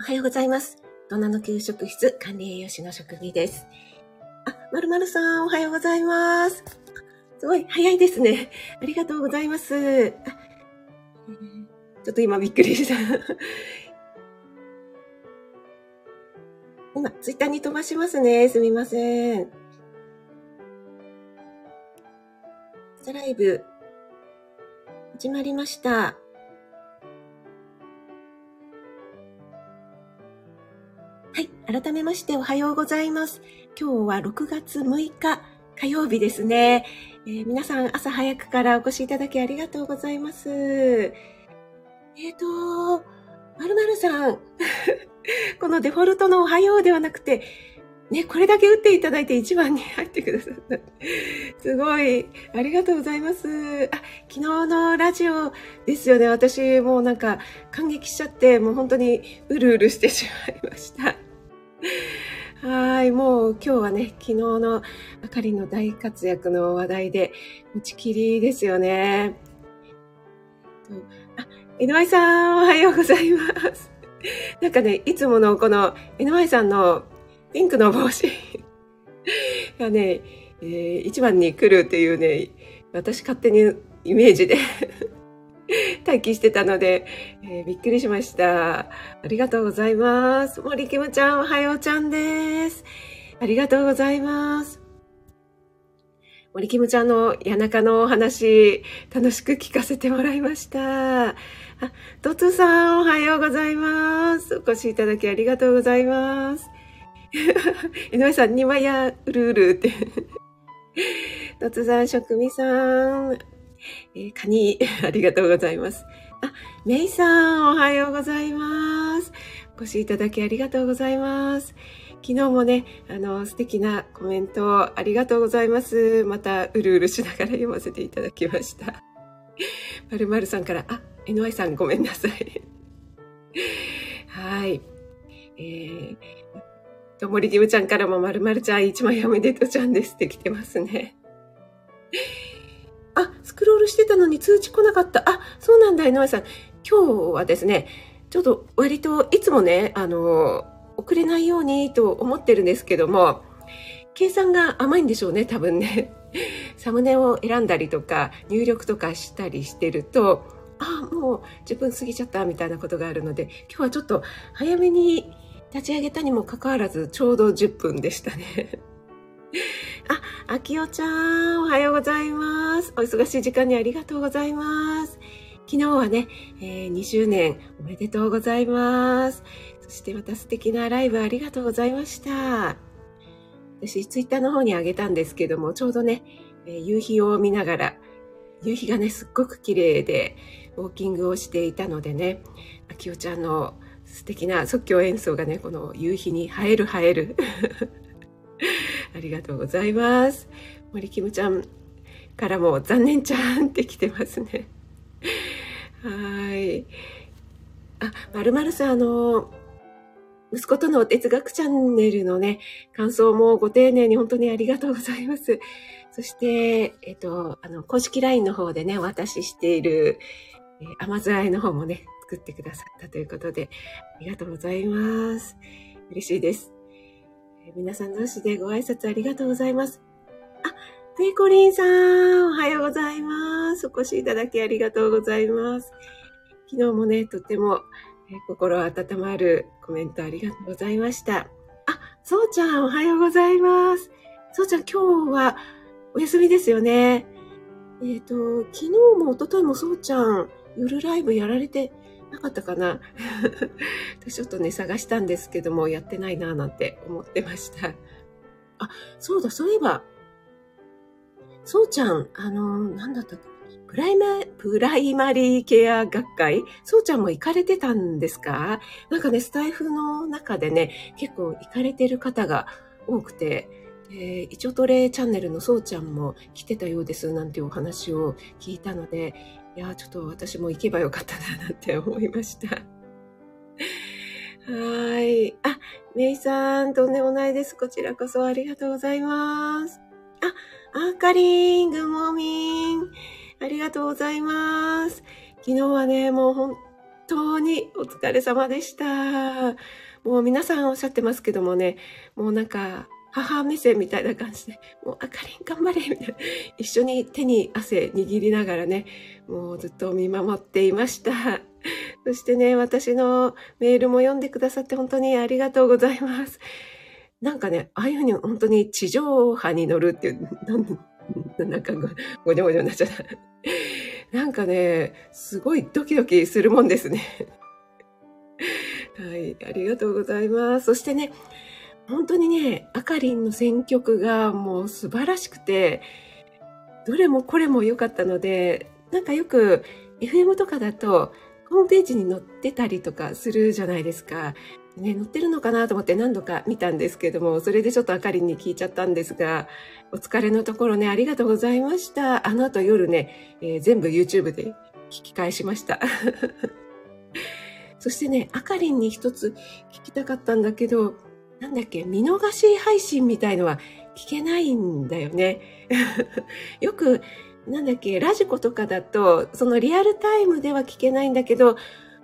おはようございます。大人の給食室管理栄養士の職技です。あ、まるまるさん、おはようございます。すごい、早いですね。ありがとうございます。ちょっと今びっくりした。今、ツイッターに飛ばしますね。すみません。朝ライブ、始まりました。改めましておはようございます。今日は6月6日火曜日ですね。えー皆さん朝早くからお越しいただきありがとうございます。えっ、と、まるまるさん。このデフォルトのおはようではなくて、ね、これだけ打っていただいて一番に入ってくださった。すごい。ありがとうございます。あ、昨日のラジオですよね。私もうなんか感激しちゃって、もう本当にうるうるしてしまいました。はい。もう今日はね、昨日のあかりの大活躍の話題で、打ち切りですよね。あ、NY さん、おはようございます。なんかね、いつものこの NY さんのピンクの帽子 がね、えー一番に来るっていうね、私勝手にイメージで 待機してたので、えーびっくりしました。ありがとうございます。森キムちゃん、おはようちゃんです。ありがとうございます。森キムちゃんの谷中のお話、楽しく聞かせてもらいました。あ、トツさん、おはようございます。お越しいただきありがとうございます。井上さん、にわやうるうるって。トツさん、職味さん、えーカニ、ありがとうございます。あ、メイさん、おはようございます。お越しいただきありがとうございます。昨日もね、あの、素敵なコメントありがとうございます。また、うるうるしながら読ませていただきました。まるまるさんから、あ、NY さんごめんなさい。はい。えー、ともりぎむちゃんからもまるまるちゃん一枚おめでとうちゃんですって来てますね。クロールしてたのに通知来なかった。あ、そうなんだ、井上さん。今日はですね、ちょっと割といつもね、あの、遅れないようにと思ってるんですけども、計算が甘いんでしょうね、多分ね。サムネを選んだりとか、入力とかしたりしてると、あ、もう10分過ぎちゃったみたいなことがあるので、今日はちょっと早めに立ち上げたにもかかわらず、ちょうど10分でしたね。あ、あきおちゃん、おはようございます。お忙しい時間にありがとうございます。昨日はね、えー2周年おめでとうございます。そしてまた素敵なライブありがとうございました。私、ツイッターの方にあげたんですけども、ちょうどね、えー夕日を見ながら、夕日がね、すっごく綺麗で、ウォーキングをしていたのでね、あきおちゃんの素敵な即興演奏がね、この夕日に映える映える。ありがとうございます。森キムちゃんからも残念ちゃんって来てますね。はい。あ、まるまるさん、あの、息子との哲学チャンネルのね、感想もご丁寧に本当にありがとうございます。そして、えっと、あの、公式 LINE の方でね、お渡ししている、えー甘酢あえの方もね、作ってくださったということで、ありがとうございます。嬉しいです。皆さん同士でご挨拶ありがとうございます。あ、ペコリンさん、おはようございます。お越しいただきありがとうございます。昨日もね、とても、え心温まるコメントありがとうございました。あ、そうちゃん、おはようございます。そうちゃん、今日はお休みですよね。えっ、と、昨日も一昨日もそうちゃん、夜ライブやられてなかったかな。ちょっとね、探したんですけども、やってないなぁなんて思ってました。あ、そうだ、そういえば、そうちゃん、あの、なんだったっけ？プライマ、プライマリーケア学会？そうちゃんも行かれてたんですか？なんかね、スタイフの中でね、結構行かれてる方が多くて、で、イチョトレチャンネルのそうちゃんも来てたようですなんていうお話を聞いたので、いや、ちょっと私も行けばよかったななんて思いました。はい。あ、メイさん、とんでもないです。こちらこそありがとうございます。あ、あかりん、グモーミン。ありがとうございます。昨日はね、もう本当にお疲れ様でした。もう皆さんおっしゃってますけどもね、もうなんか、母目線みたいな感じで、もうあかりん頑張れみたいな。一緒に手に汗握りながらね、もうずっと見守っていました。そしてね、私のメールも読んでくださって本当にありがとうございます。なんかね、ああいうふうに本当に地上波に乗るっていう、なんかごにょごにょになっちゃった。なんかね、すごいドキドキするもんですね。はい、ありがとうございます。そしてね、本当にね、あかりんの選曲がもう素晴らしくて、どれもこれも良かったので、なんかよく FM とかだと、ホームページに載ってたりとかするじゃないですか。ね、載ってるのかなと思って何度か見たんですけども、それでちょっとあかりんに聞いちゃったんですが、お疲れのところね、ありがとうございました。あの後夜ね、えー、全部 YouTube で聞き返しました。そしてね、あかりんに一つ聞きたかったんだけど、なんだっけ、見逃し配信みたいのは聞けないんだよね。よく、なんだっけ、ラジコとかだと、そのリアルタイムでは聞けないんだけど、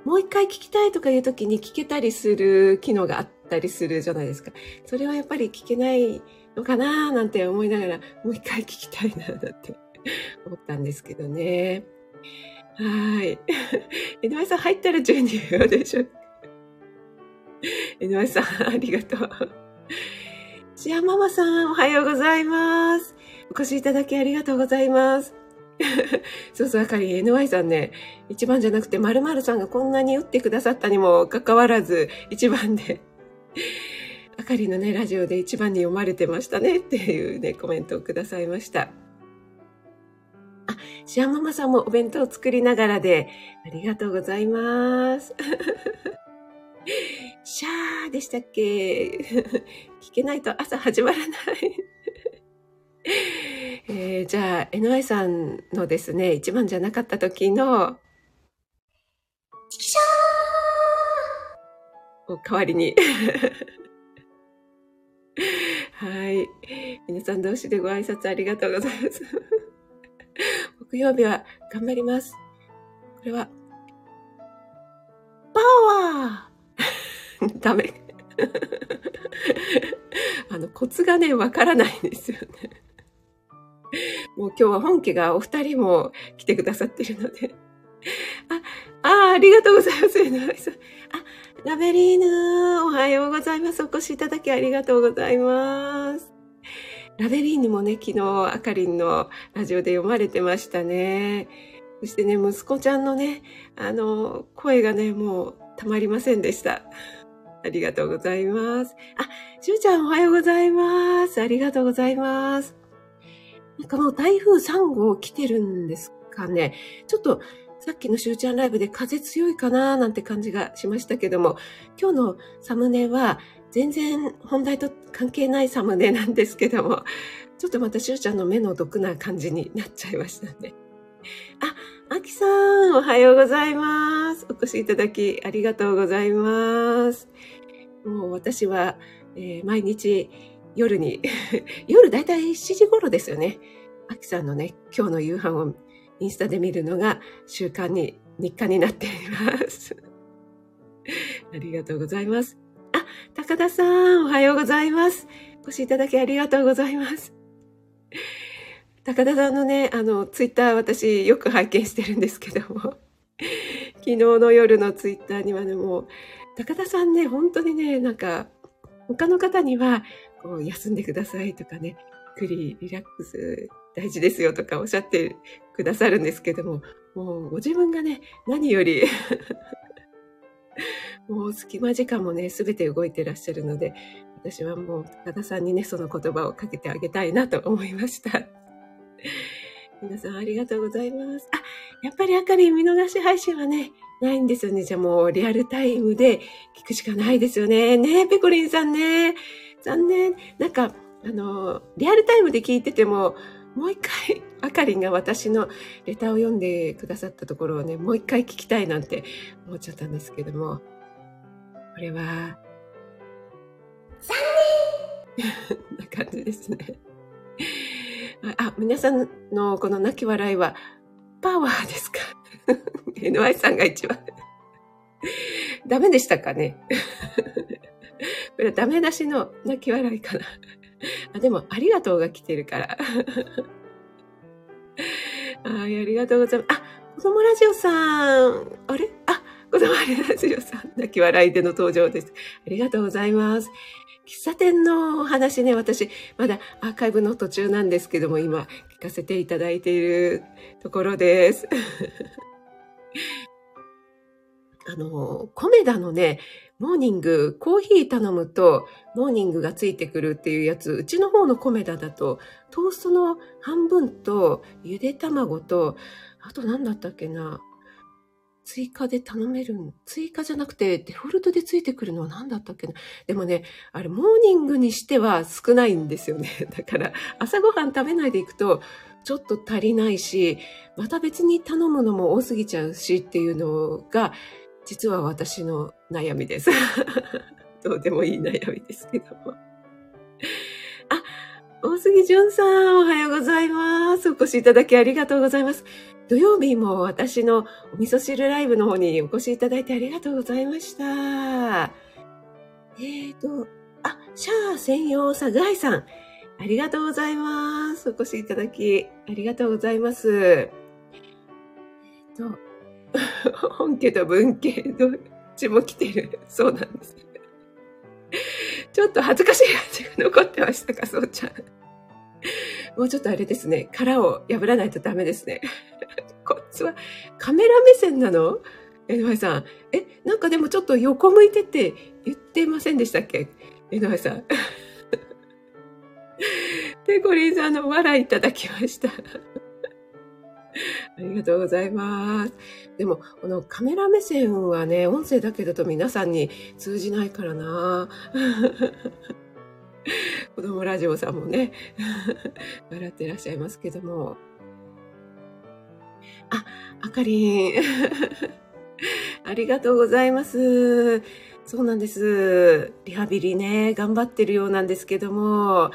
もう一回聞きたいとかいう時に聞けたりする機能があったりするじゃないですか。それはやっぱり聞けないのかなーなんて思いながら、もう一回聞きたいななんて 思ったんですけどね。はい。井上さん入ったら12秒でしょ。井上さん、ありがとう。シアママさん、おはようございます。お越しいただきありがとうございます。そうそう、あかり、NY さんね、一番じゃなくて、〇〇さんがこんなに打ってくださったにもかかわらず、一番で、あかりのね、ラジオで一番に読まれてましたねっていうね、コメントをくださいました。あ、シアママさんもお弁当を作りながらで、ありがとうございます。シャーでしたっけ？聞けないと朝始まらない えー、じゃあ、NY さんのですね、一番じゃなかった時の、チキシャーを代わりに はい。皆さん同士でご挨拶ありがとうございます。木曜日は頑張ります。これは、パワー ダメ。あの、コツがね、わからないんですよね。もう今日は本家がお二人も来てくださってるので。あ、あ、ありがとうございます。あ、ラベリーヌ、おはようございます。お越しいただきありがとうございます。ラベリーヌもね、昨日、あかりんのラジオで読まれてましたね。そしてね、息子ちゃんのね、あの、声がね、もうたまりませんでした。ありがとうございます。あ、しゅうちゃんおはようございます。ありがとうございます。なんかもう台風3号来てるんですかね。ちょっとさっきのしゅうちゃんライブで風強いかななんて感じがしましたけども、今日のサムネは全然本題と関係ないサムネなんですけども、ちょっとまたしゅうちゃんの目の毒な感じになっちゃいましたね。あ、あきさん、おはようございます。お越しいただきありがとうございます。もう私は、えー、毎日夜に、夜だいたい7時頃ですよね。アキさんのね、今日の夕飯をインスタで見るのが習慣に、日課になっています。ありがとうございます。あ、高田さん、おはようございます。お越しいただきありがとうございます。高田さんのね、あの、ツイッター私よく拝見してるんですけども、昨日の夜のツイッターにはね、もう、高田さんね、本当にね、なんか、他の方には、こう、休んでくださいとかね、ゆっくりリラックス大事ですよとかおっしゃってくださるんですけども、もうご自分がね、何より もう隙間時間もね、すべて動いてらっしゃるので、私はもう高田さんにね、その言葉をかけてあげたいなと思いました。皆さんありがとうございます。あ、やっぱりあかり見逃し配信はね、ないんですよね。じゃあもうリアルタイムで聞くしかないですよね。ねえ、ペコリンさんね。残念。なんか、あの、リアルタイムで聞いてても、もう一回、あかりんが私のレターを読んでくださったところをね、もう一回聞きたいなんて思っちゃったんですけども、これは、残念 な感じですね。あ、皆さんのこの泣き笑いは、パワーですか？?NY さんが一番。ダメでしたかね？これはダメ出しの泣き笑いかな。あでも、ありがとうが来てるから。はい、ありがとうございます。あ、子供ラジオさん。あれ？あ、子供ラジオさん。泣き笑いでの登場です。ありがとうございます。喫茶店のお話ね、私、まだアーカイブの途中なんですけども、今、聞かせていただいているところです。あの、コメダのね、モーニング、コーヒー頼むと、モーニングがついてくるっていうやつ、うちの方のコメダだと、トーストの半分と、ゆで卵と、あと何だったっけな、追加で頼める追加じゃなくて、デフォルトでついてくるのは何だったっけな。でもね、あれ、モーニングにしては少ないんですよね。だから、朝ごはん食べないでいくと、ちょっと足りないし、また別に頼むのも多すぎちゃうしっていうのが、実は私の悩みです。どうでもいい悩みですけども。あ、大杉淳さん、おはようございます。お越しいただきありがとうございます。土曜日も私のお味噌汁ライブの方にお越しいただいてありがとうございました。えーと、あ、シャア専用サグアイさん、ありがとうございます。お越しいただきありがとうございます。えーと、本家と文家、どっちも来てる。そうなんです。ちょっと恥ずかしい感じが残ってましたか、そうちゃん。もうちょっとあれですね。殻を破らないとダメですね。こっちはカメラ目線なの？江上さん。え、なんかでもちょっと横向いてって言ってませんでしたっけ？江上さん。ペコリンさんの笑いいただきました。ありがとうございます。でも、このカメラ目線はね、音声だけだと皆さんに通じないからな。子供ラジオさんもね、笑ってらっしゃいますけども。あ、あかりん。ありがとうございます。そうなんです。リハビリね、頑張ってるようなんですけども。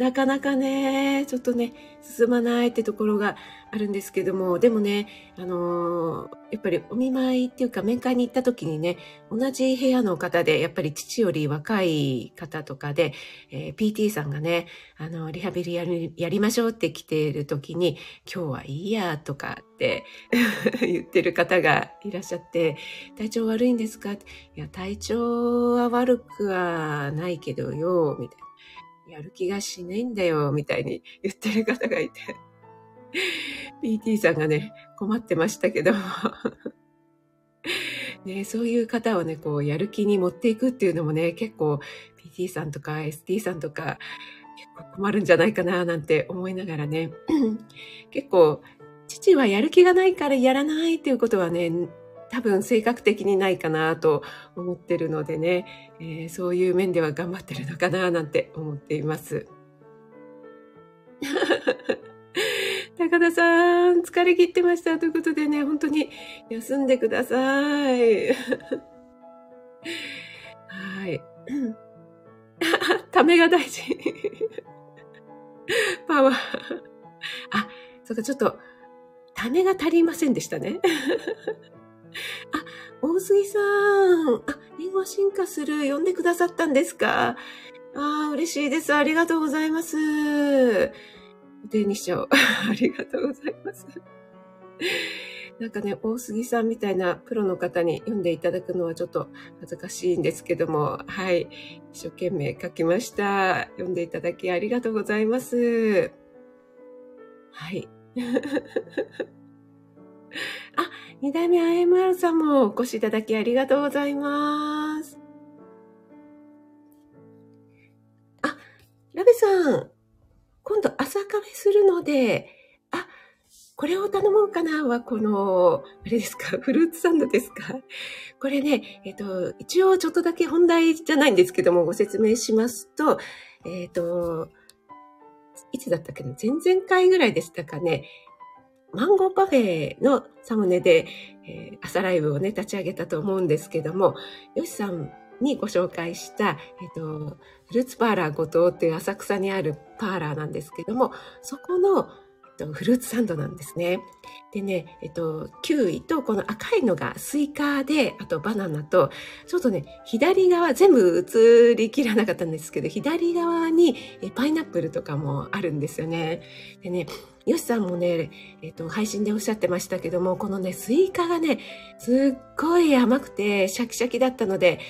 なかなかね、ちょっとね、進まないってところがあるんですけども、でもね、あのー、やっぱりお見舞いっていうか面会に行った時にね、同じ部屋の方で、やっぱり父より若い方とかで、えー、PT さんがね、あの、リハビリやりやりましょうって来ている時に、今日はいいやとかって 言ってる方がいらっしゃって、体調悪いんですか？いや、体調は悪くはないけどよ、みたいな。やる気がしないんだよ、みたいに言ってる方がいて、PT さんがね、困ってましたけど、ね、そういう方をね、こう、やる気に持っていくっていうのもね、結構 PT さんとか ST さんとか、結構困るんじゃないかな、なんて思いながらね、結構、父はやる気がないからやらないっていうことはね、多分性格的にないかなと思ってるのでね、えー、そういう面では頑張ってるのかななんて思っています。高田さん、疲れ切ってました。ということでね、本当に休んでください。はい。ためが大事。パワー。あ、そうか、ちょっと、ためが足りませんでしたね。あ、大杉さん。あ、英語進化する。呼んでくださったんですか？ああ、嬉しいです。ありがとうございます。で、にしよう。ありがとうございます。なんかね、大杉さんみたいなプロの方に読んでいただくのはちょっと恥ずかしいんですけども、はい。一生懸命書きました。読んでいただきありがとうございます。はい。あ、二代目 IMR さんもお越しいただきありがとうございます。あ、ラベさん、今度朝カフェするので、あ、これを頼もうかなは、この、あれですか、フルーツサンドですか？これね、えっ、と、一応ちょっとだけ本題じゃないんですけども、ご説明しますと、えっ、と、いつだったっけな？前々回ぐらいでしたかね。マンゴーパフェのサムネで、えー、朝ライブをね、立ち上げたと思うんですけども、ヨシさんにご紹介した、えっ、ー、と、フルーツパーラー後藤っていう浅草にあるパーラーなんですけども、そこのと、フルーツサンドなんですね。でね、えっと、キウイとこの赤いのがスイカで、あとバナナと、ちょっとね、左側、全部映りきらなかったんですけど、左側にパイナップルとかもあるんですよね。でね、ヨシさんもね、えっと、配信でおっしゃってましたけども、このね、スイカがね、すっごい甘くてシャキシャキだったので、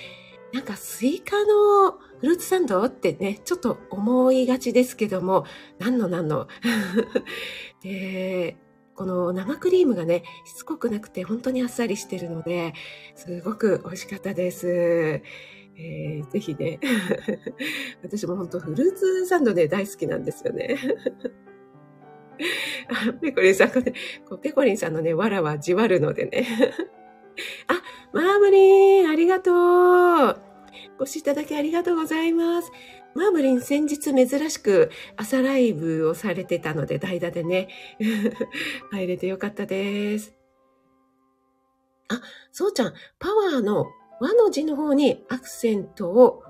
なんかスイカのフルーツサンドってね、ちょっと思いがちですけども、何の何の？で、この生クリームがね、しつこくなくて本当にあっさりしてるので、すごく美味しかったです。えー、ぜひね、私も本当フルーツサンドね、大好きなんですよね。ペコリンさんがね、ペコリンさんのね、わらはじわるのでね。あ、マーブリン、ありがとう。ご視聴いただきありがとうございます。マーブリン先日珍しく朝ライブをされてたので代打でね、入れてよかったです。あ、そうちゃん、パワーの和の字の方にアクセントを。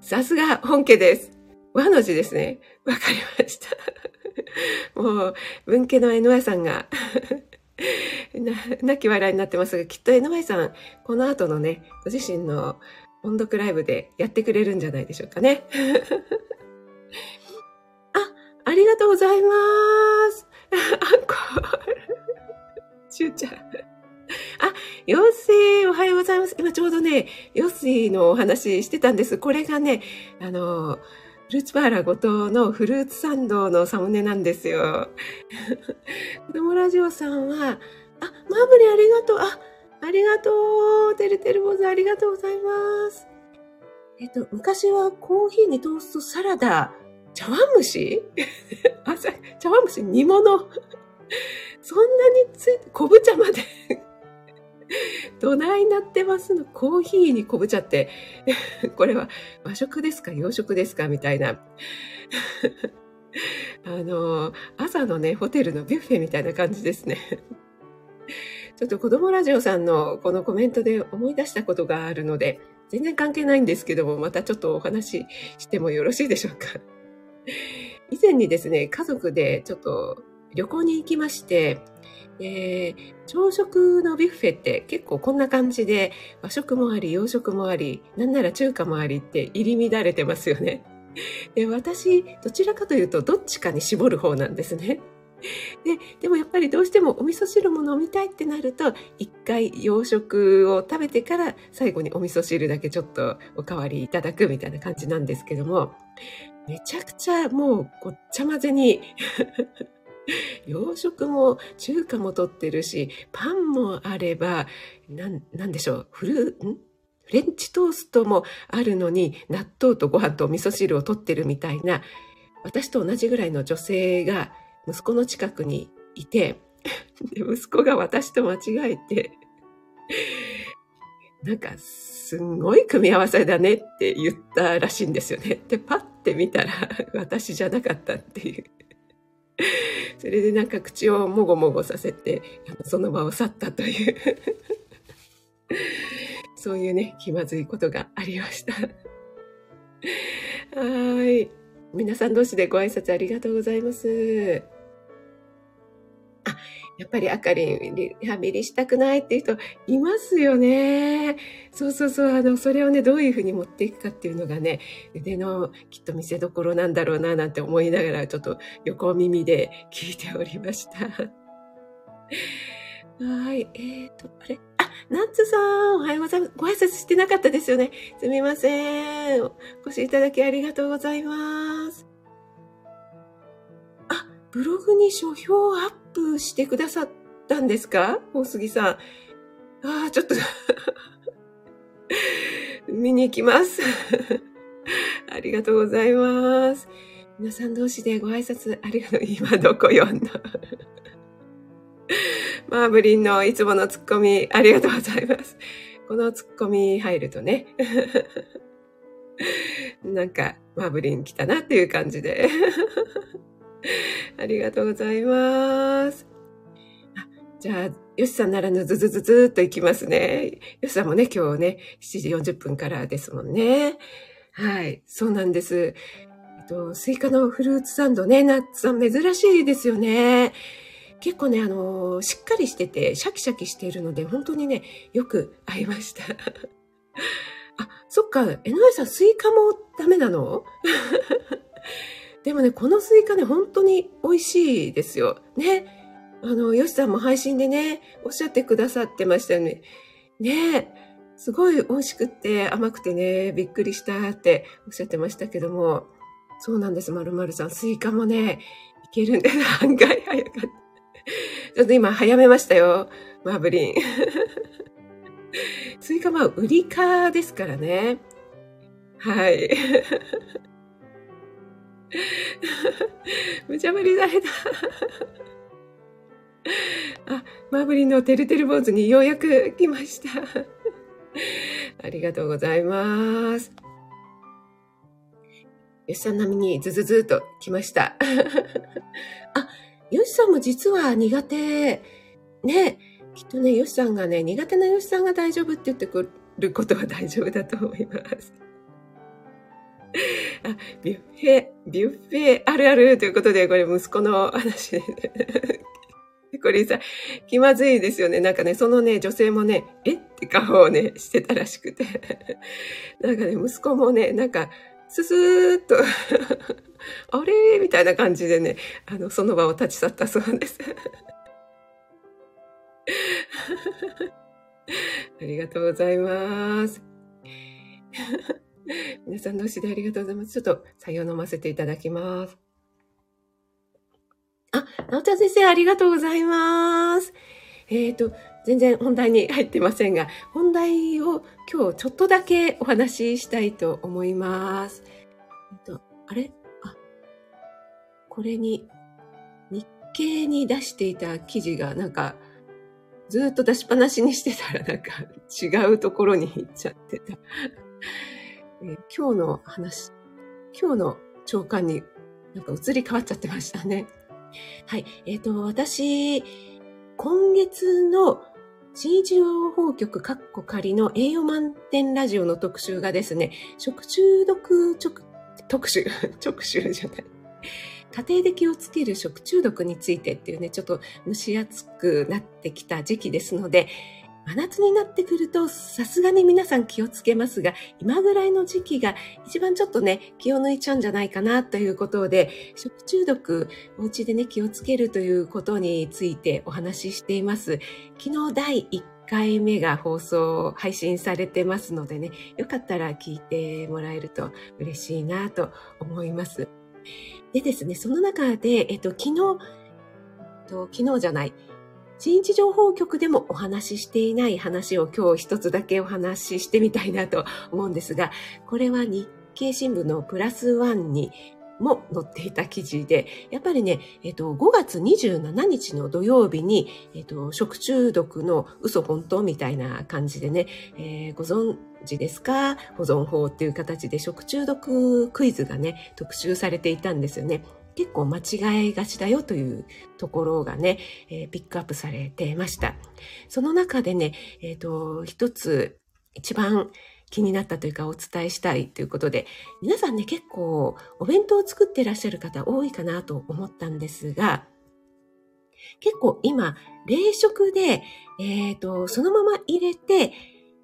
さすが本家です。和の字ですね。わかりました。もう、文家の NY さんが 泣き笑いになってますが、きっと NY さん、この後のね、ご自身の音読ライブでやってくれるんじゃないでしょうかね。あ、ありがとうございます。アンコール。ちゅうちゃん。あ、ヨッシー、おはようございます。今ちょうどね、ヨッシーのお話してたんです。これがね、あの、フルーツバーラー後藤のフルーツサンドのサムネなんですよ。子供ラジオさんは、あ、マーブリありがとう。あ、ありがとう。てるてる坊主ありがとうございます。えっと、昔はコーヒーにトーストサラダ、茶碗蒸し？茶碗蒸し？煮物そんなについて、昆布茶までどないなってますの？コーヒーに昆布茶って、これは和食ですか？洋食ですか？みたいな。あの、朝のね、ホテルのビュッフェみたいな感じですね。ちょっと子供ラジオさんのこのコメントで思い出したことがあるので、全然関係ないんですけども、またちょっとお話ししてもよろしいでしょうか？以前にですね、家族でちょっと旅行に行きまして、で、朝食のビュッフェって結構こんな感じで和食もあり洋食もあり、なんなら中華もありって入り乱れてますよね。で私、どちらかというとどっちかに絞る方なんですね。で、でもやっぱりどうしてもお味噌汁も飲みたいってなると、一回洋食を食べてから最後にお味噌汁だけちょっとおかわりいただくみたいな感じなんですけども、めちゃくちゃもうごっちゃ混ぜに 洋食も中華も取ってるし、パンもあれば、なん、なんでしょう、フル、ん？フレンチトーストもあるのに、納豆とご飯とお味噌汁を取ってるみたいな、私と同じぐらいの女性が息子の近くにいて、息子が私と間違えて、なんか、すんごい組み合わせだねって言ったらしいんですよね。で、パッて見たら私じゃなかったっていう。それでなんか口をもごもごさせて、その場を去ったという そういうね、気まずいことがありましたはい。皆さん同士でご挨拶ありがとうございます。あ、やっぱりあかりん、リハビリしたくないっていう人いますよね。そうそうそう、あの、それをね、どういうふうに持っていくかっていうのがね、腕のきっと見せどころなんだろうな、なんて思いながら、ちょっと横耳で聞いておりました。はい、えーと、あれ？あ、ナッツさん、おはようございます。ご挨拶してなかったですよね。すみません。お越しいただきありがとうございます。あ、ブログに書評アップしてくださったんですか？大杉さん。ああ、ちょっと 見に行きます。ありがとうございます。皆さん同士でご挨拶ありがとう。今どこ読んだ？マーブリンのいつものツッコミありがとうございます。このツッコミ入るとね、なんかマーブリン来たなっていう感じでありがとうございます。じゃあ、よしさんならぬずずずずっと行きますね。よしさんもね、今日ね、7時40分からですもんね。はい、そうなんです。えっと、スイカのフルーツサンドね、ナッツさん珍しいですよね。結構ね、あのしっかりしてて、シャキシャキしているので、本当にね、よく合いました。あ、そっか、江上さん、スイカもダメなの？でもね、このスイカね、本当に美味しいですよ。ね。あの、ヨシさんも配信でね、おっしゃってくださってましたよね。ねすごい美味しくって甘くてね、びっくりしたっておっしゃってましたけども、そうなんです、まるまるさん。スイカもね、いけるんで。案外早かった。ちょっと今早めましたよ、マーブリン。スイカはウリ科ですからね。はい。無茶ぶりされた。あ、マーブリンのてるてる坊主にようやく来ました。ありがとうございます。よしさん並みにズズズと来ました。あ、よしさんも実は苦手。ね、きっとね、よしさんがね、苦手なよしさんが大丈夫って言ってくることは大丈夫だと思います。あ、ビュッフェ、ビュッフェあるあるということで、これ息子の話で、これさ、気まずいですよね。なんかね、そのね、女性もね、えって顔をね、してたらしくて。なんかね、息子もね、なんか、ススーッと あれみたいな感じでね、あの、その場を立ち去ったそうです。ありがとうございます。皆さんのおでありがとうございます。ちょっと、採用飲ませていただきます。あ、なおちゃん先生、ありがとうございます。えっ、ー、と、全然本題に入ってませんが、本題を今日ちょっとだけお話ししたいと思います。えっ、と、あれ？あ、これに、日経に出していた記事がなんか、ずっと出しっぱなしにしてたらなんか違うところに行っちゃってた。えー、今日の話、今日の長官になんか移り変わっちゃってましたね。はい。えっ、ー、と、私、今月の新一情報局カッコ仮の栄養満点ラジオの特集がですね、食中毒直特集、特集じゃない。家庭で気をつける食中毒についてっていうね、ちょっと蒸し暑くなってきた時期ですので、真夏になってくると、さすがに皆さん気をつけますが、今ぐらいの時期が一番ちょっとね、気を抜いちゃうんじゃないかなということで、食中毒、お家でね、気をつけるということについてお話ししています。昨日第1回目が放送、配信されてますのでね、よかったら聞いてもらえると嬉しいなと思います。でですね、その中で、えっと、昨日、と昨日じゃない、新日情報局でもお話ししていない話を今日一つだけお話ししてみたいなと思うんですが、これは日経新聞のプラスワンにも載っていた記事で、やっぱりね、えっと、5月27日の土曜日に、えっと、食中毒の嘘本当みたいな感じでね、えー、ご存知ですか？保存法っていう形で食中毒クイズがね、特集されていたんですよね。結構間違いがちだよというところがね、えー、ピックアップされてました。その中でね、えっ、ー、と、一つ一番気になったというかお伝えしたいということで、皆さんね、結構お弁当を作ってらっしゃる方多いかなと思ったんですが、結構今、冷食で、えっ、ー、と、そのまま入れて、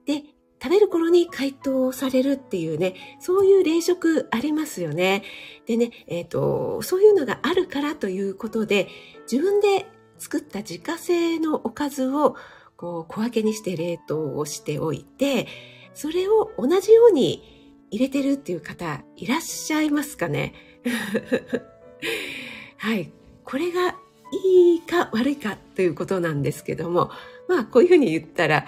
で、食べる頃に解凍されるっていうね、そういう冷食ありますよね。でね、えっ、ー、と、そういうのがあるからということで、自分で作った自家製のおかずをこう小分けにして冷凍をしておいて、それを同じように入れてるっていう方いらっしゃいますかね はい。これがいいか悪いかということなんですけども、まあこういうふうに言ったら、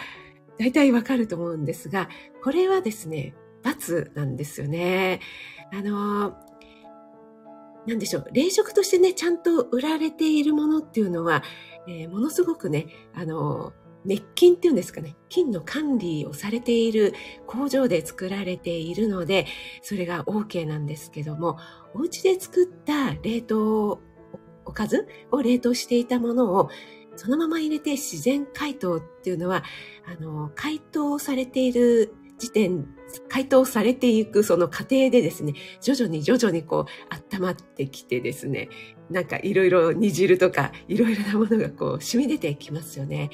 大体わかると思うんですが、これはですね、罰なんですよね。あの、なんでしょう、冷食としてね、ちゃんと売られているものっていうのは、えー、ものすごくね、あの、滅菌っていうんですかね、菌の管理をされている工場で作られているので、それが OK なんですけども、お家で作った冷凍おかずを冷凍していたものをそのまま入れて自然解凍っていうのは、あの、解凍されている時点解凍されていくその過程でですね、徐々に徐々にこう温まってきてですね、なんかいろいろ煮汁とかいろいろなものがこう染み出てきますよね。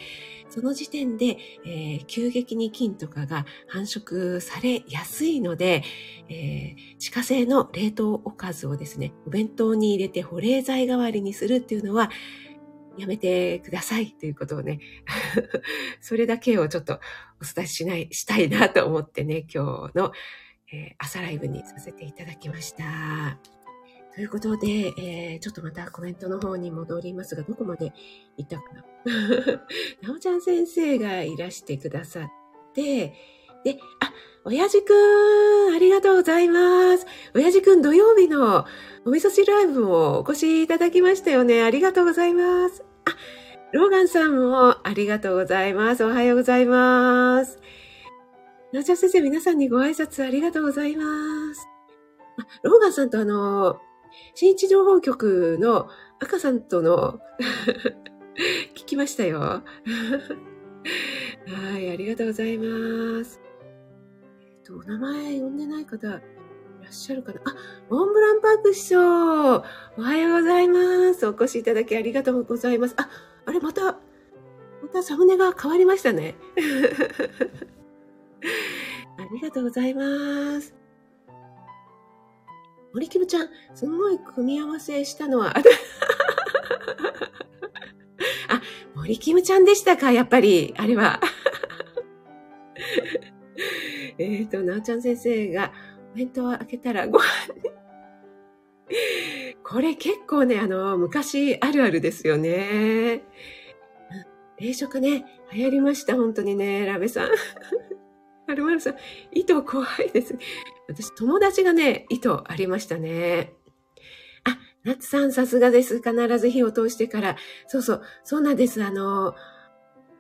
その時点で、えー、急激に菌とかが繁殖されやすいので、えー、自家製の冷凍おかずをですね、お弁当に入れて保冷剤代わりにするっていうのは、やめてくださいということをね、それだけをちょっとお伝えしない、したいなと思ってね、今日の、えー、朝ライブにさせていただきました。ということで、えー、ちょっとまたコメントの方に戻りますが、どこまで行ったかな？なおちゃん先生がいらしてくださって、で、あ、親父くん、ありがとうございます。親父くん土曜日のお味噌汁ライブもお越しいただきましたよね。ありがとうございます。あ、ローガンさんもありがとうございます。おはようございます。なおちゃ先生、皆さんにご挨拶ありがとうございます。あ、ローガンさんとあの、新一情報局の赤さんとの 聞きましたよ。はい、ありがとうございます。と、お名前呼んでない方、いらっしゃるかな？あ、モンブランパーク師匠おはようございます。お越しいただきありがとうございます。あ、あれ、また、またサムネが変わりましたね。ありがとうございます。森キムちゃん、すごい組み合わせしたのは、あ、森キムちゃんでしたかやっぱり、あれは。えっと、なおちゃん先生が、お弁当を開けたらご飯これ結構ね、あの、昔あるあるですよね。冷食ね、流行りました、本当にね、ラベさん。はるまるさん、糸怖いです。私、友達がね、糸ありましたね。あ、ナツさんさすがです。必ず火を通してから。そうそう、そうなんです。あの、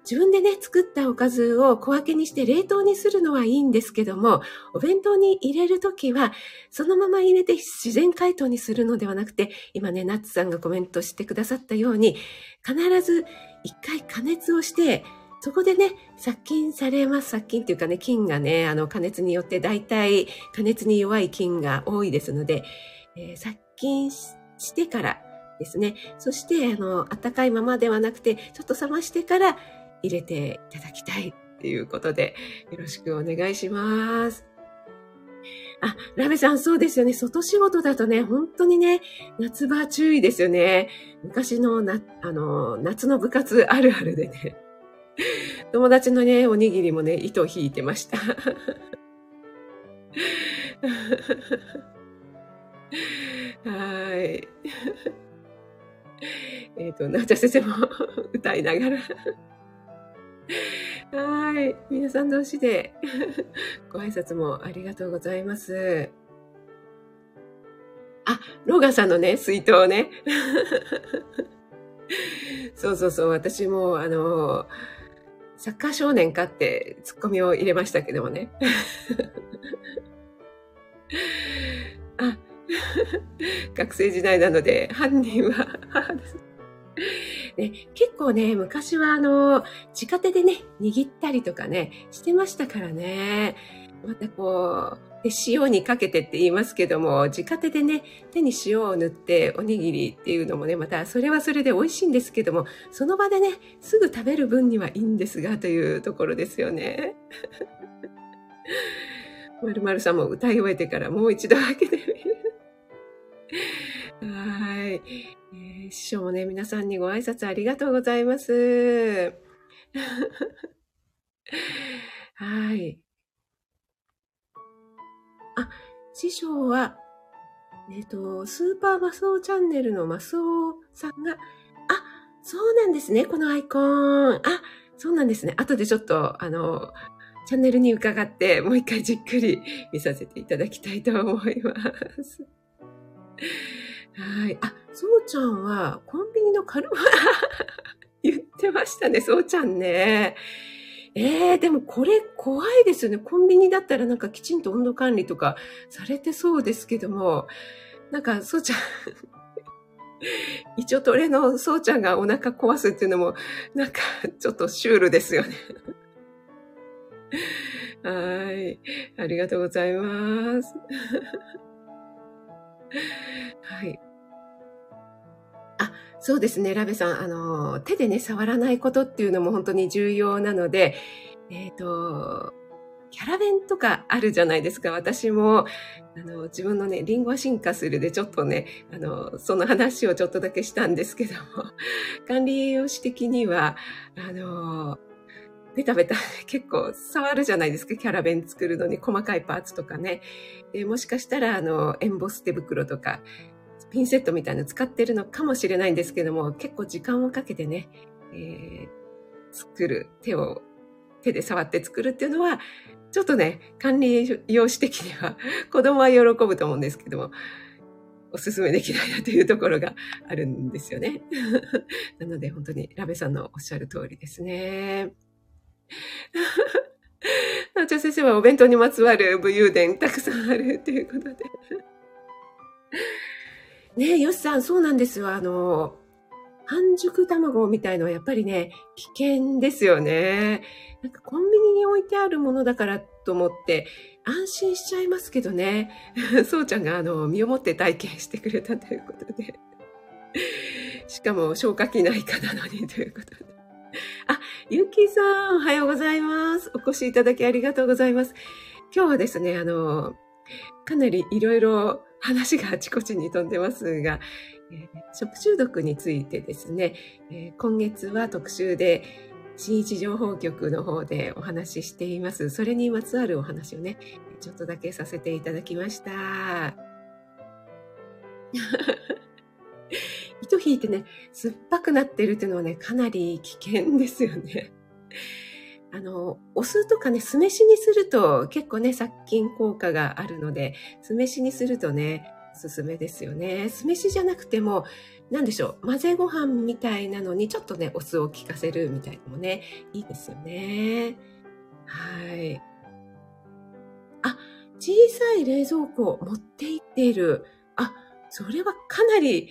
自分でね、作ったおかずを小分けにして冷凍にするのはいいんですけども、お弁当に入れるときは、そのまま入れて自然解凍にするのではなくて、今ね、ナッツさんがコメントしてくださったように、必ず一回加熱をして、そこでね、殺菌されます。殺菌っていうかね、菌がね、あの、加熱によって大体加熱に弱い菌が多いですので、えー、殺菌してからですね。そして、あの、温かいままではなくて、ちょっと冷ましてから入れていただきたいっていうことで、よろしくお願いします。あ、ラベさん、そうですよね。外仕事だとね、本当にね、夏場注意ですよね。昔のな、あの、夏の部活あるあるでね。友達のね、おにぎりもね、糸を引いてました。はい。えっと、なおちゃ先生も歌いながらはい。皆さん同士で ご挨拶もありがとうございます。あ、ローガンさんのね、水筒ね。そうそうそう、私も、あの、サッカー少年かってツッコミを入れましたけどもね。あ、学生時代なので犯人は母です。ね、結構ね、昔はあの、地下手でね、握ったりとかね、してましたからね。またこう、塩にかけてって言いますけども、自家手でね、手に塩を塗っておにぎりっていうのもね、またそれはそれで美味しいんですけども、その場でね、すぐ食べる分にはいいんですが、というところですよね。まるまるさんも歌い終えてからもう一度開けてみる。はい、ー。師匠もね、皆さんにご挨拶ありがとうございます。はい。あ、師匠は、えっ、ー、と、スーパーマスオチャンネルのマスオさんが、あ、そうなんですね、このアイコン。あ、そうなんですね。後でちょっと、あの、チャンネルに伺って、もう一回じっくり見させていただきたいと思います。はい。あ、そうちゃんは、コンビニのカルマ 言ってましたね、そうちゃんね。ええー、でもこれ怖いですよね。コンビニだったらなんかきちんと温度管理とかされてそうですけども、なんか、そうちゃん一応トレのそうちゃんがお腹壊すっていうのも、なんかちょっとシュールですよね はい。ありがとうございます。はい。そうですね、ラベさん。あの、手でね、触らないことっていうのも本当に重要なので、えっ、ー、と、キャラ弁とかあるじゃないですか。私も、あの、自分のね、リンゴは進化するでちょっとね、あの、その話をちょっとだけしたんですけども、管理栄養士的には、あの、ベタベタ結構触るじゃないですか。キャラ弁作るのに細かいパーツとかね。もしかしたら、あの、エンボス手袋とか、ピンセットみたいなの使ってるのかもしれないんですけども、結構時間をかけてね、えー、作る、手を、手で触って作るっていうのは、ちょっとね、管理用紙的には 子供は喜ぶと思うんですけども、おすすめできないなというところがあるんですよね。なので本当にラベさんのおっしゃる通りですね。なおちゃん先生はお弁当にまつわる武勇伝たくさんあるということで。ねえ、よしさん、そうなんですよ。あの、半熟卵みたいのはやっぱりね、危険ですよね。なんかコンビニに置いてあるものだからと思って安心しちゃいますけどね。そうちゃんがあの、身をもって体験してくれたということで。しかも消化器内科なのにということで。あ、ゆうきさん、おはようございます。お越しいただきありがとうございます。今日はですね、あの、かなりいろいろ話があちこちに飛んでますが、えー、食中毒についてですね、えー、今月は特集で新一情報局の方でお話ししています。それにまつわるお話をね、ちょっとだけさせていただきました。糸引いてね、酸っぱくなってるっていうのはね、かなり危険ですよね。あの、お酢とかね、酢飯にすると結構ね、殺菌効果があるので、酢飯にするとね、おすすめですよね。酢飯じゃなくても、何でしょう、混ぜご飯みたいなのにちょっとね、お酢を効かせるみたいなのもね、いいですよね。はい。あ、小さい冷蔵庫を持って行っている。あ、それはかなり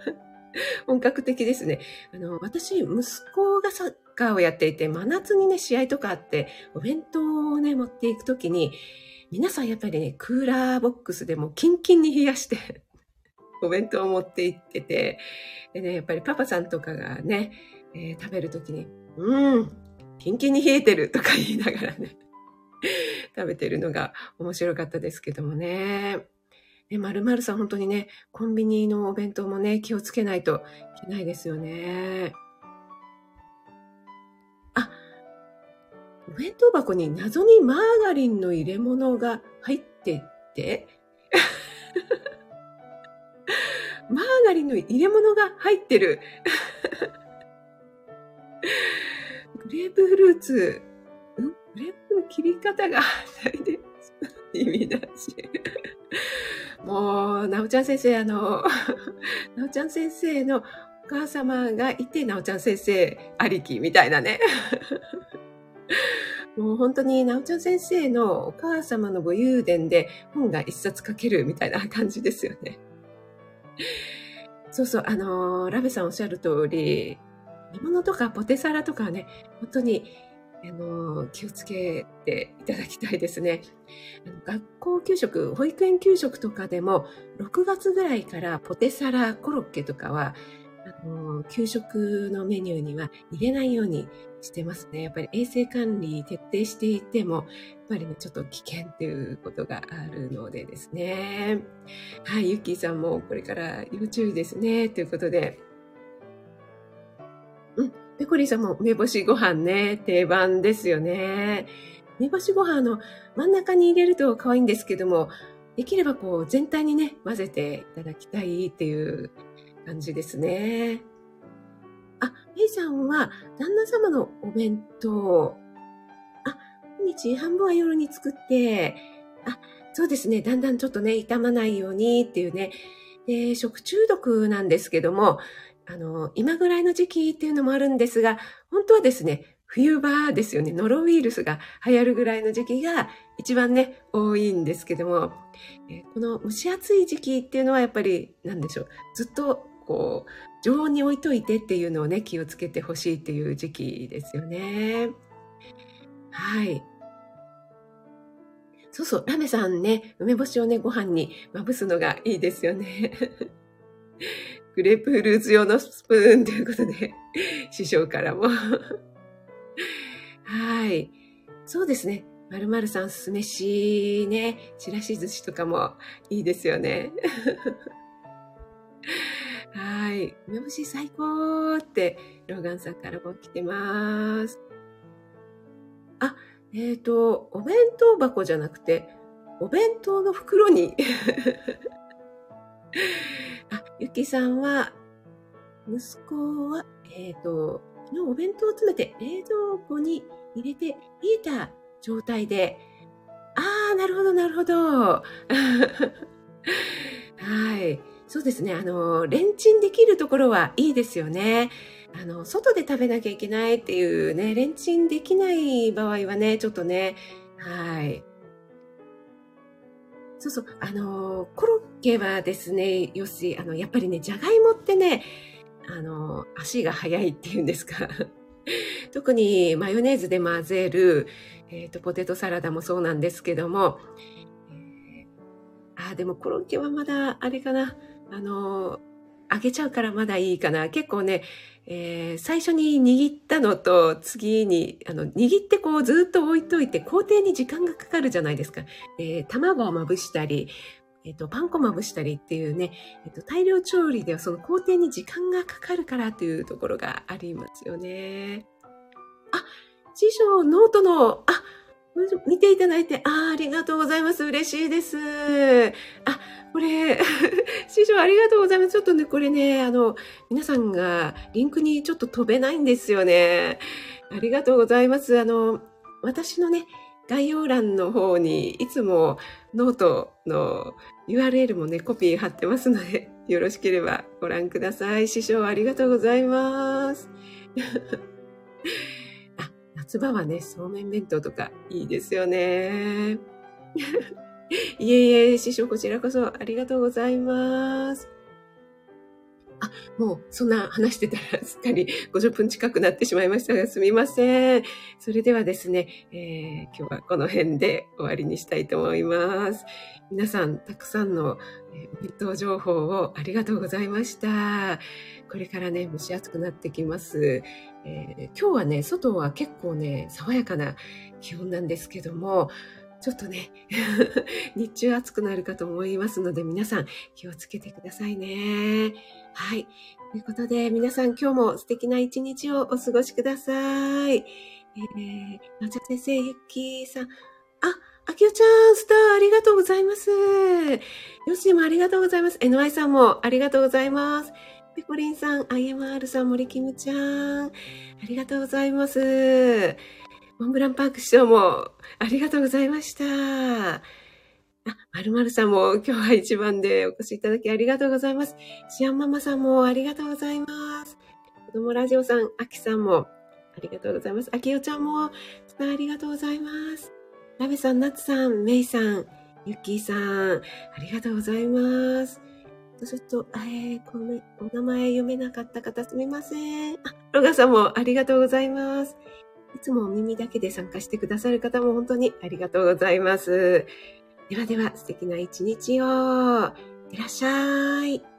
本格的ですね。あの、私、息子がサッカーをやっていて、真夏にね、試合とかあって、お弁当をね、持っていくときに、皆さんやっぱりね、クーラーボックスでもキンキンに冷やして お弁当を持って行ってて、でね、やっぱりパパさんとかがね、えー、食べるときに、うん、キンキンに冷えてるとか言いながらね、食べてるのが面白かったですけどもね。ね、まるまるさん本当にね、コンビニのお弁当もね、気をつけないといけないですよね。お弁当箱に謎にマーガリンの入れ物が入ってって マーガリンの入れ物が入ってる。グレープフルーツ、ん？グレープの切り方がないです。意味だし。もう、なおちゃん先生、あの、なおちゃん先生のお母様がいて、なおちゃん先生ありきみたいなね。もう本当に、なおちゃん先生のお母様の武勇伝で本が一冊書けるみたいな感じですよね。そうそう、あのー、ラベさんおっしゃる通り、煮物とかポテサラとかね、本当に、あのー、気をつけていただきたいですね。学校給食、保育園給食とかでも、6月ぐらいからポテサラ、コロッケとかは、あの、給食のメニューには入れないようにしてますね。やっぱり衛生管理徹底していても、やっぱりね、ちょっと危険っていうことがあるのでですね。はい、ゆっきーさんもこれから要注意ですね。ということで。うん、ペコリーさんも梅干しご飯ね、定番ですよね。梅干しご飯の真ん中に入れると可愛いんですけども、できればこう全体にね、混ぜていただきたいっていう感じですね。あ、メイさんは、旦那様のお弁当、あ、毎日半分は夜に作って、あ、そうですね、だんだんちょっとね、傷まないようにっていうね、で、食中毒なんですけども、あの、今ぐらいの時期っていうのもあるんですが、本当はですね、冬場ですよね、ノロウイルスが流行るぐらいの時期が一番ね、多いんですけども、えこの蒸し暑い時期っていうのはやっぱり、なんでしょう、ずっとこう、常温に置いといてっていうのをね、気をつけてほしいっていう時期ですよね。はい。そうそう、ラメさんね、梅干しをね、ご飯にまぶすのがいいですよね。グレープフルーツ用のスプーンということで、師匠からも。はい。そうですね。まるまるさん酢飯ね、ちらし寿司とかもいいですよね。はい。梅干し最高って、ローガンさんからも来てます。あ、えっ、ー、と、お弁当箱じゃなくて、お弁当の袋に あ、ゆきさんは、息子は、えっ、ー、と、昨日お弁当を詰めて冷蔵庫に入れて冷えた状態で、ああ、なるほど、なるほど。はい。そうですね。あの、レンチンできるところはいいですよね。あの、外で食べなきゃいけないっていうね、レンチンできない場合はね、ちょっとね、はい。そうそう、あの、コロッケはですね、よし、あの、やっぱりね、じゃがいもってね、あの、足が速いっていうんですか。特にマヨネーズで混ぜる、えっ、ー、と、ポテトサラダもそうなんですけども、えー、あ、でもコロッケはまだ、あれかな、あの、揚げちゃうからまだいいかな。結構ね、えー、最初に握ったのと次に、あの、握ってこうずっと置いといて工程に時間がかかるじゃないですか。えー、卵をまぶしたり、えっ、ー、と、パン粉まぶしたりっていうね、えっ、と、大量調理ではその工程に時間がかかるからというところがありますよね。あ、師匠、ノートの、あ、見ていただいて、ああありがとうございます。嬉しいです。あ、これ、師匠ありがとうございます。ちょっとね、これね、あの、皆さんがリンクにちょっと飛べないんですよね。ありがとうございます。あの、私のね、概要欄の方にいつもノートの URL もね、コピー貼ってますので、よろしければご覧ください。師匠ありがとうございます。夏場はね、そうめん弁当とかいいですよね。いえいえ、師匠こちらこそありがとうございます。あ、もうそんな話してたらすっかり50分近くなってしまいましたがすみません。それではですね、えー、今日はこの辺で終わりにしたいと思います。皆さんたくさんのお弁当情報をありがとうございました。これからね、蒸し暑くなってきます。えー、今日はね、外は結構ね、爽やかな気温なんですけども、ちょっとね、日中暑くなるかと思いますので、皆さん気をつけてくださいね。はい。ということで、皆さん今日も素敵な一日をお過ごしください。えー、なちゃ先生、ゆっきーさん、あ、あきおちゃん、スター、ありがとうございます。よしもありがとうございます。NY さんもありがとうございます。ペコリンさん、IMR さん、森キムちゃん、ありがとうございます。モンブランパーク師匠も、ありがとうございました。あ、まるまるさんも今日は一番でお越しいただきありがとうございます。シアンママさんもありがとうございます。子供ラジオさん、あきさんもありがとうございます。あきよちゃんも、ありがとうございます。ラベさん、ナツさん、メイさん、ユッキーさん、ありがとうございます。そうすると、えー、ごめん、お名前読めなかった方すみません。あ、ロガさんもありがとうございます。いつもお耳だけで参加してくださる方も本当にありがとうございます。ではでは、素敵な一日を。いらっしゃい。